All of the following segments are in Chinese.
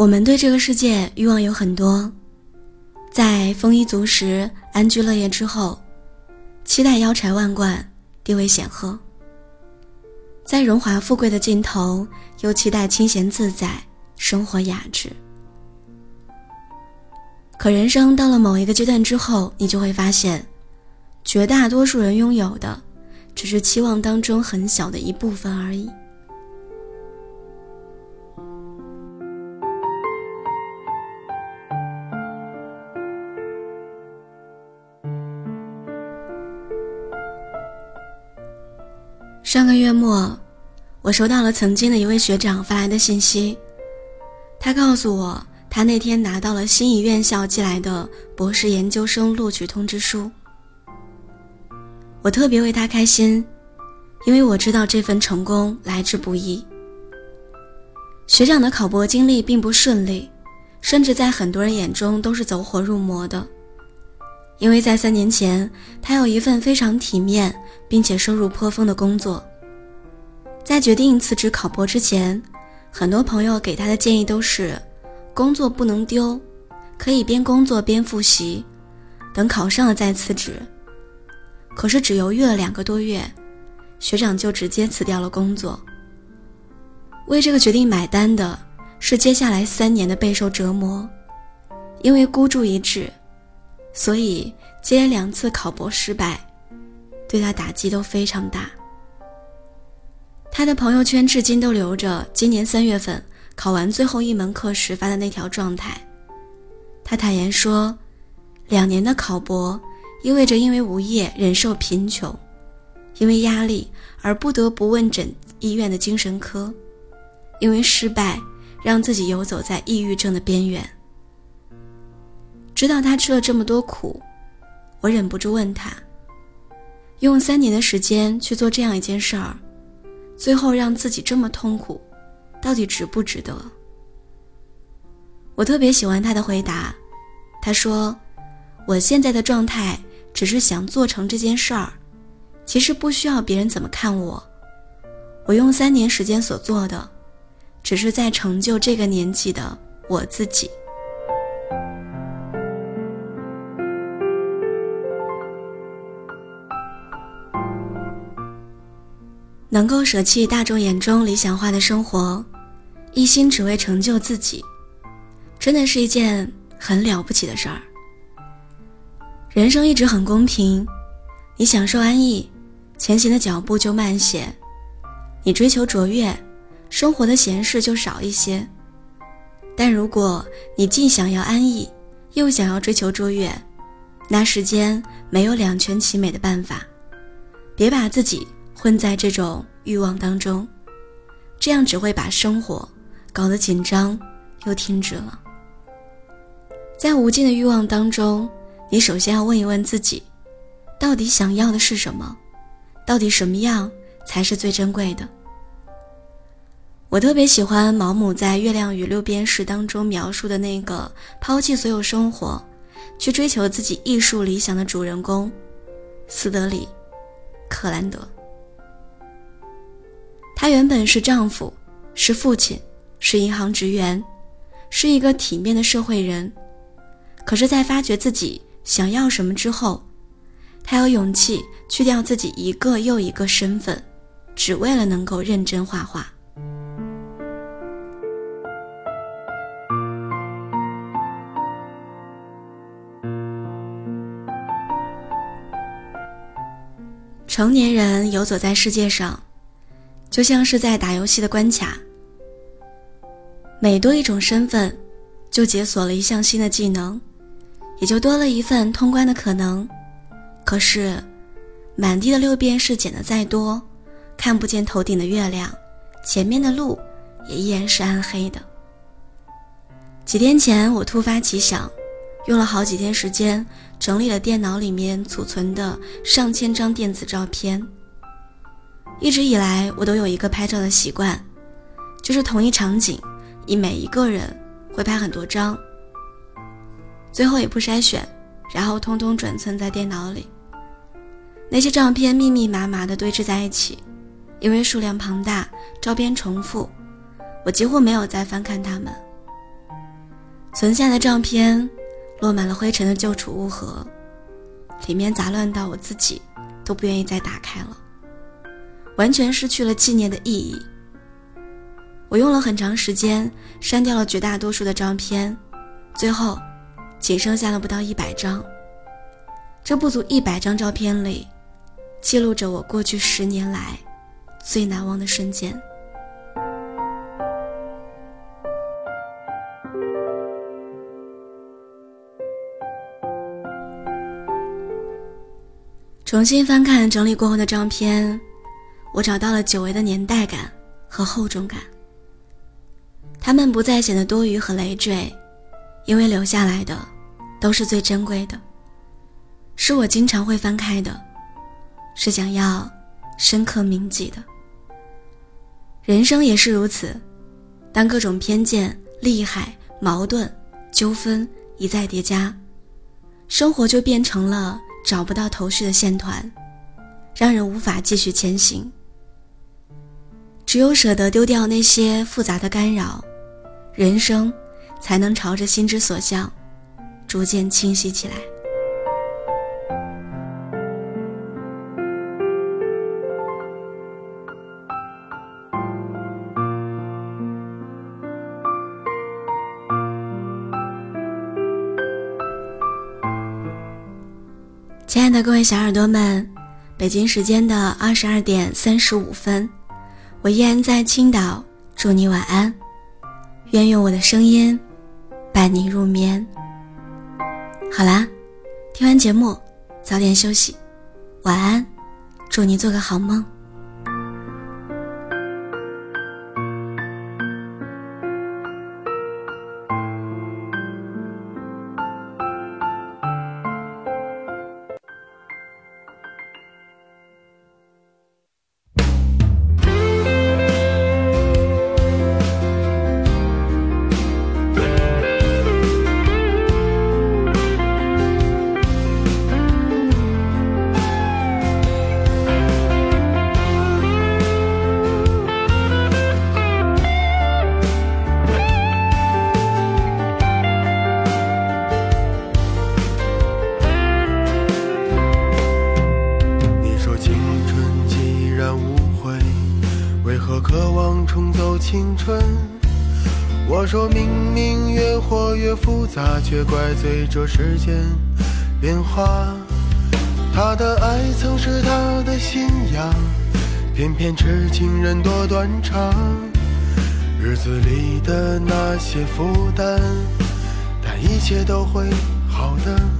我们对这个世界欲望有很多，在丰衣足食、安居乐业之后，期待腰缠万贯、地位显赫；在荣华富贵的尽头，又期待清闲自在、生活雅致。可人生到了某一个阶段之后，你就会发现，绝大多数人拥有的，只是期望当中很小的一部分而已。个月末，我收到了曾经的一位学长发来的信息。他告诉我，他那天拿到了心仪院校寄来的博士研究生录取通知书。我特别为他开心，因为我知道这份成功来之不易。学长的考博经历并不顺利，甚至在很多人眼中都是走火入魔的。因为在三年前，他有一份非常体面并且收入颇丰的工作。在决定辞职考博之前，很多朋友给他的建议都是：工作不能丢，可以边工作边复习，等考上了再辞职。可是只犹豫了两个多月，学长就直接辞掉了工作。为这个决定买单的是接下来三年的备受折磨，因为孤注一掷。所以接连两次考博失败，对他打击都非常大。他的朋友圈至今都留着今年三月份考完最后一门课时发的那条状态。他坦言说，两年的考博意味着因为无业忍受贫穷，因为压力而不得不问诊医院的精神科，因为失败让自己游走在抑郁症的边缘。知道他吃了这么多苦，我忍不住问他：用三年的时间去做这样一件事儿，最后让自己这么痛苦，到底值不值得？我特别喜欢他的回答，他说：“我现在的状态只是想做成这件事儿，其实不需要别人怎么看我。我用三年时间所做的，只是在成就这个年纪的我自己。”能够舍弃大众眼中理想化的生活，一心只为成就自己，真的是一件很了不起的事儿。人生一直很公平，你享受安逸，前行的脚步就慢些；你追求卓越，生活的闲事就少一些。但如果你既想要安逸，又想要追求卓越，那世间没有两全其美的办法。别把自己。混在这种欲望当中，这样只会把生活搞得紧张又停止了。在无尽的欲望当中，你首先要问一问自己，到底想要的是什么？到底什么样才是最珍贵的？我特别喜欢毛姆在《月亮与六便士》当中描述的那个抛弃所有生活，去追求自己艺术理想的主人公斯德里·克兰德。他原本是丈夫，是父亲，是银行职员，是一个体面的社会人。可是，在发觉自己想要什么之后，他有勇气去掉自己一个又一个身份，只为了能够认真画画。成年人游走在世界上。就像是在打游戏的关卡，每多一种身份，就解锁了一项新的技能，也就多了一份通关的可能。可是，满地的六便士捡的再多，看不见头顶的月亮，前面的路也依然是暗黑的。几天前，我突发奇想，用了好几天时间整理了电脑里面储存的上千张电子照片。一直以来，我都有一个拍照的习惯，就是同一场景，以每一个人会拍很多张，最后也不筛选，然后通通转存在电脑里。那些照片密密麻麻的堆置在一起，因为数量庞大，照片重复，我几乎没有再翻看它们。存下的照片落满了灰尘的旧储物盒，里面杂乱到我自己都不愿意再打开了，完全失去了纪念的意义。我用了很长时间删掉了绝大多数的照片，最后仅剩下了不到一百张。这不足一百张照片里，记录着我过去十年来最难忘的瞬间。重新翻看整理过后的照片，我找到了久违的年代感和厚重感。它们不再显得多余和累赘，因为留下来的都是最珍贵的，是我经常会翻开的，是想要深刻铭记的。人生也是如此，当各种偏见、利害、矛盾、纠纷一再叠加，生活就变成了。找不到头绪的线团，让人无法继续前行。只有舍得丢掉那些复杂的干扰，人生才能朝着心之所向，逐渐清晰起来。亲爱的各位小耳朵们，北京时间的二十二点三十五分，我依然在青岛，祝你晚安。愿用我的声音伴你入眠。好啦，听完节目，早点休息，晚安，祝你做个好梦。青春，我说明明越活越复杂，却怪罪这世间变化。他的爱曾是他的信仰，偏偏痴情人多断肠。日子里的那些负担，但一切都会好的。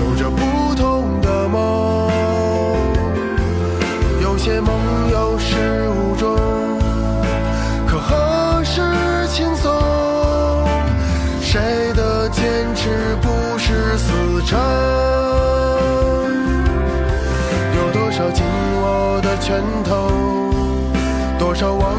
有着不同的梦。有些梦有始无终，可何时轻松？谁的坚持不是死撑？有多少紧握的拳头，多少忘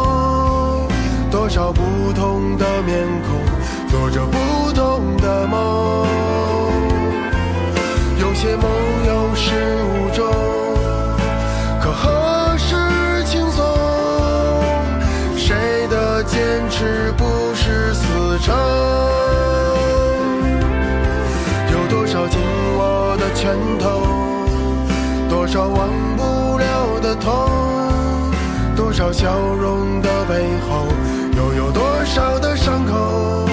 多少不同的面孔。做着不同的梦，有些梦有始无终，可何时轻松？谁的坚持不是死撑？有多少紧握的拳头，多少忘，少笑容的背后，又有多少的伤口？